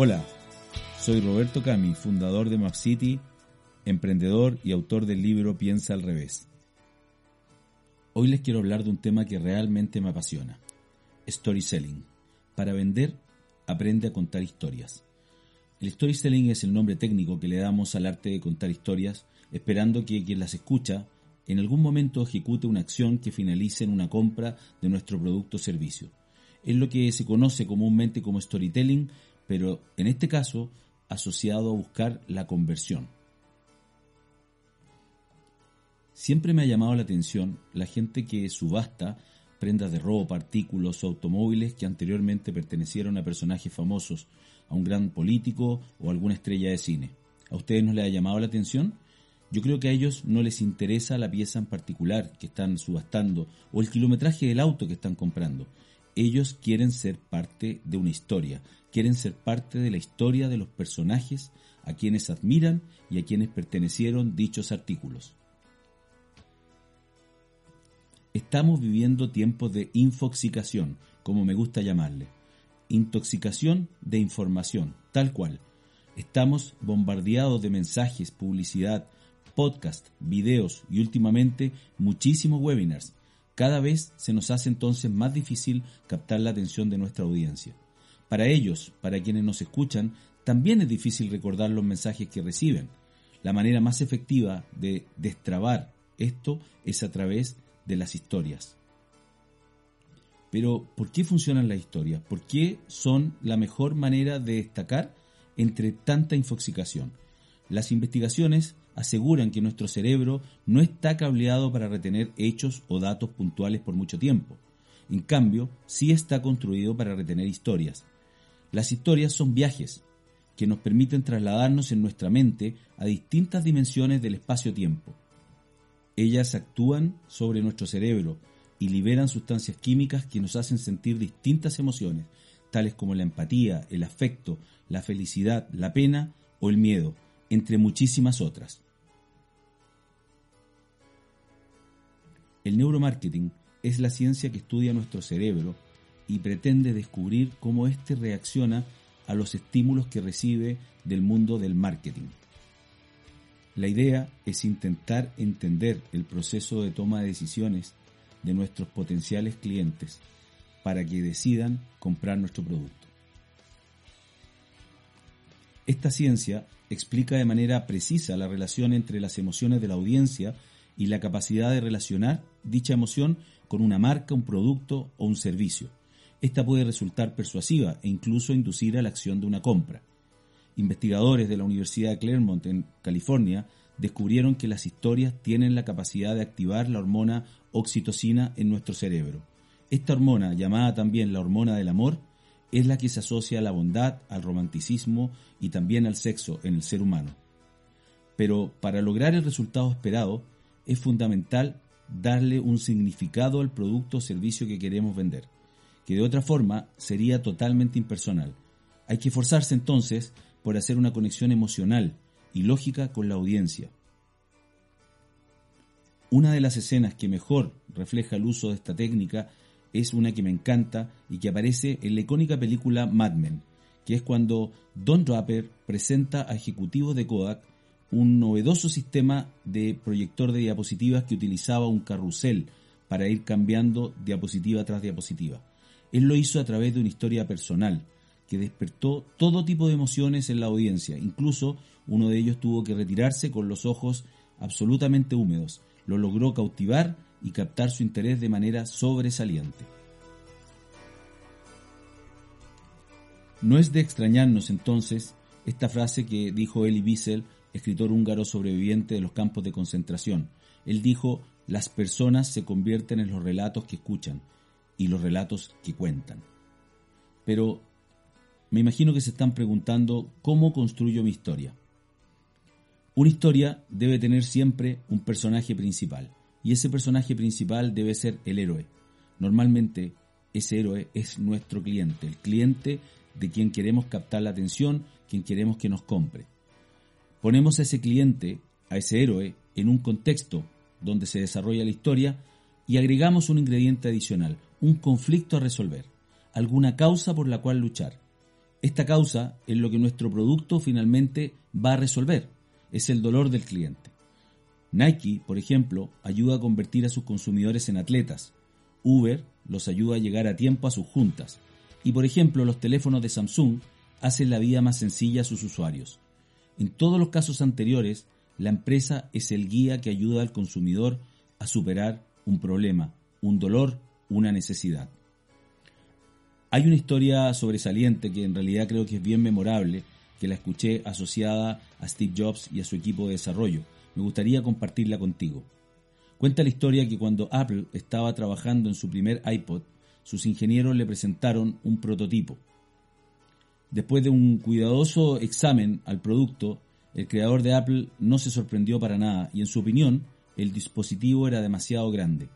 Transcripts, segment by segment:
Hola, soy Roberto Cami, fundador de MapCity, emprendedor y autor del libro Piensa al revés. Hoy les quiero hablar de un tema que realmente me apasiona, storytelling. Para vender, aprende a contar historias. El storytelling es el nombre técnico que le damos al arte de contar historias, esperando que quien las escucha en algún momento ejecute una acción que finalice en una compra de nuestro producto o servicio. Es lo que se conoce comúnmente como storytelling, pero en este caso asociado a buscar la conversión. Siempre me ha llamado la atención la gente que subasta prendas de ropa, artículos o automóviles que anteriormente pertenecieron a personajes famosos, a un gran político o alguna estrella de cine. ¿A ustedes no les ha llamado la atención? Yo creo que a ellos no les interesa la pieza en particular que están subastando o el kilometraje del auto que están comprando. Ellos quieren ser parte de una historia, quieren ser parte de la historia de los personajes a quienes admiran y a quienes pertenecieron dichos artículos. Estamos viviendo tiempos de infoxicación, como me gusta llamarle. Intoxicación de información, tal cual. Estamos bombardeados de mensajes, publicidad, podcast, videos y últimamente muchísimos webinars. Cada vez se nos hace entonces más difícil captar la atención de nuestra audiencia. Para ellos, para quienes nos escuchan, también es difícil recordar los mensajes que reciben. La manera más efectiva de destrabar esto es a través de las historias. Pero, ¿por qué funcionan las historias? ¿Por qué son la mejor manera de destacar entre tanta infoxicación? Las investigaciones aseguran que nuestro cerebro no está cableado para retener hechos o datos puntuales por mucho tiempo. En cambio, sí está construido para retener historias. Las historias son viajes que nos permiten trasladarnos en nuestra mente a distintas dimensiones del espacio-tiempo. Ellas actúan sobre nuestro cerebro y liberan sustancias químicas que nos hacen sentir distintas emociones, tales como la empatía, el afecto, la felicidad, la pena o el miedo, entre muchísimas otras. El neuromarketing es la ciencia que estudia nuestro cerebro y pretende descubrir cómo éste reacciona a los estímulos que recibe del mundo del marketing. La idea es intentar entender el proceso de toma de decisiones de nuestros potenciales clientes para que decidan comprar nuestro producto. Esta ciencia explica de manera precisa la relación entre las emociones de la audiencia y la capacidad de relacionar dicha emoción con una marca, un producto o un servicio. Esta puede resultar persuasiva e incluso inducir a la acción de una compra. Investigadores de la Universidad de Claremont en California descubrieron que las historias tienen la capacidad de activar la hormona oxitocina en nuestro cerebro. Esta hormona, llamada también la hormona del amor, es la que se asocia a la bondad, al romanticismo y también al sexo en el ser humano. Pero para lograr el resultado esperado, es fundamental darle un significado al producto o servicio que queremos vender, que de otra forma sería totalmente impersonal. Hay que esforzarse entonces por hacer una conexión emocional y lógica con la audiencia. Una de las escenas que mejor refleja el uso de esta técnica es una que me encanta y que aparece en la icónica película Mad Men, que es cuando Don Draper presenta a ejecutivos de Kodak un novedoso sistema de proyector de diapositivas que utilizaba un carrusel para ir cambiando diapositiva tras diapositiva. Él lo hizo a través de una historia personal que despertó todo tipo de emociones en la audiencia. Incluso uno de ellos tuvo que retirarse con los ojos absolutamente húmedos. Lo logró cautivar y captar su interés de manera sobresaliente. No es de extrañarnos entonces esta frase que dijo Elie Wiesel escritor húngaro sobreviviente de los campos de concentración. Él dijo, las personas se convierten en los relatos que escuchan y los relatos que cuentan. Pero me imagino que se están preguntando cómo construyo mi historia. Una historia debe tener siempre un personaje principal y ese personaje principal debe ser el héroe. Normalmente ese héroe es nuestro cliente, el cliente de quien queremos captar la atención, quien queremos que nos compre. Ponemos a ese cliente, a ese héroe, en un contexto donde se desarrolla la historia y agregamos un ingrediente adicional, un conflicto a resolver, alguna causa por la cual luchar. Esta causa es lo que nuestro producto finalmente va a resolver, es el dolor del cliente. Nike, por ejemplo, ayuda a convertir a sus consumidores en atletas. Uber los ayuda a llegar a tiempo a sus juntas. Y por ejemplo, los teléfonos de Samsung hacen la vida más sencilla a sus usuarios. En todos los casos anteriores, la empresa es el guía que ayuda al consumidor a superar un problema, un dolor, una necesidad. Hay una historia sobresaliente que en realidad creo que es bien memorable, que la escuché asociada a Steve Jobs y a su equipo de desarrollo. Me gustaría compartirla contigo. Cuenta la historia que cuando Apple estaba trabajando en su primer iPod, sus ingenieros le presentaron un prototipo. Después de un cuidadoso examen al producto, el creador de Apple no se sorprendió para nada y en su opinión el dispositivo era demasiado grande.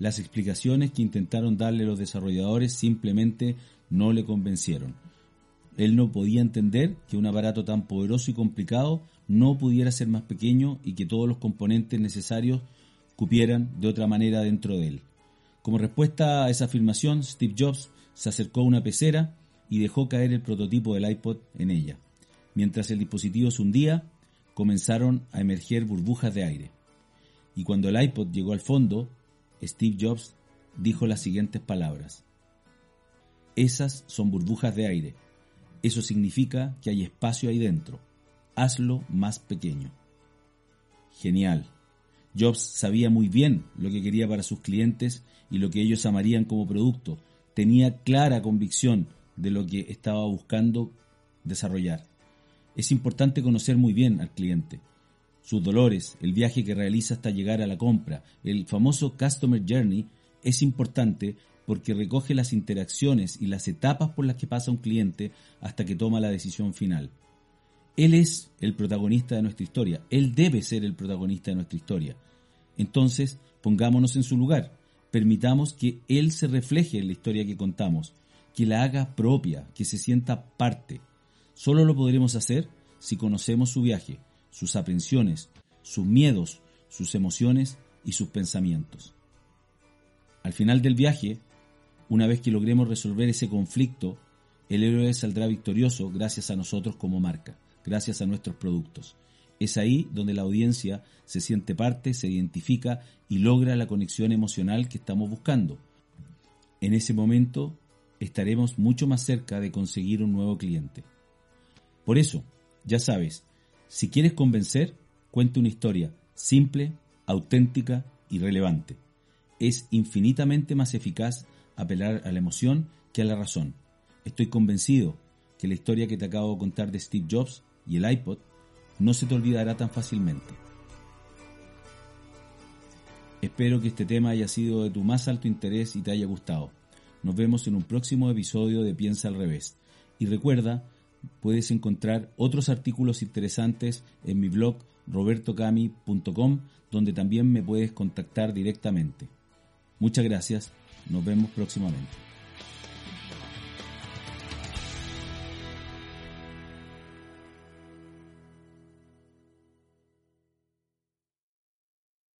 Las explicaciones que intentaron darle los desarrolladores simplemente no le convencieron. Él no podía entender que un aparato tan poderoso y complicado no pudiera ser más pequeño y que todos los componentes necesarios cupieran de otra manera dentro de él. Como respuesta a esa afirmación, Steve Jobs se acercó a una pecera y dejó caer el prototipo del iPod en ella. Mientras el dispositivo se hundía, comenzaron a emerger burbujas de aire. Y cuando el iPod llegó al fondo, Steve Jobs dijo las siguientes palabras. Esas son burbujas de aire. Eso significa que hay espacio ahí dentro. Hazlo más pequeño. Genial. Jobs sabía muy bien lo que quería para sus clientes y lo que ellos amarían como producto. Tenía clara convicción de lo que estaba buscando desarrollar. Es importante conocer muy bien al cliente, sus dolores, el viaje que realiza hasta llegar a la compra, el famoso Customer Journey es importante porque recoge las interacciones y las etapas por las que pasa un cliente hasta que toma la decisión final. Él es el protagonista de nuestra historia, él debe ser el protagonista de nuestra historia. Entonces, pongámonos en su lugar, permitamos que él se refleje en la historia que contamos, que la haga propia, que se sienta parte. Solo lo podremos hacer si conocemos su viaje, sus aprensiones, sus miedos, sus emociones y sus pensamientos. Al final del viaje, una vez que logremos resolver ese conflicto, el héroe saldrá victorioso gracias a nosotros como marca, gracias a nuestros productos. Es ahí donde la audiencia se siente parte, se identifica y logra la conexión emocional que estamos buscando. En ese momento estaremos mucho más cerca de conseguir un nuevo cliente. Por eso, ya sabes, si quieres convencer, cuenta una historia simple, auténtica y relevante. Es infinitamente más eficaz apelar a la emoción que a la razón. Estoy convencido que la historia que te acabo de contar de Steve Jobs y el iPod no se te olvidará tan fácilmente. Espero que este tema haya sido de tu más alto interés y te haya gustado. Nos vemos en un próximo episodio de Piensa al revés. Y recuerda, puedes encontrar otros artículos interesantes en mi blog robertocami.com, donde también me puedes contactar directamente. Muchas gracias, nos vemos próximamente.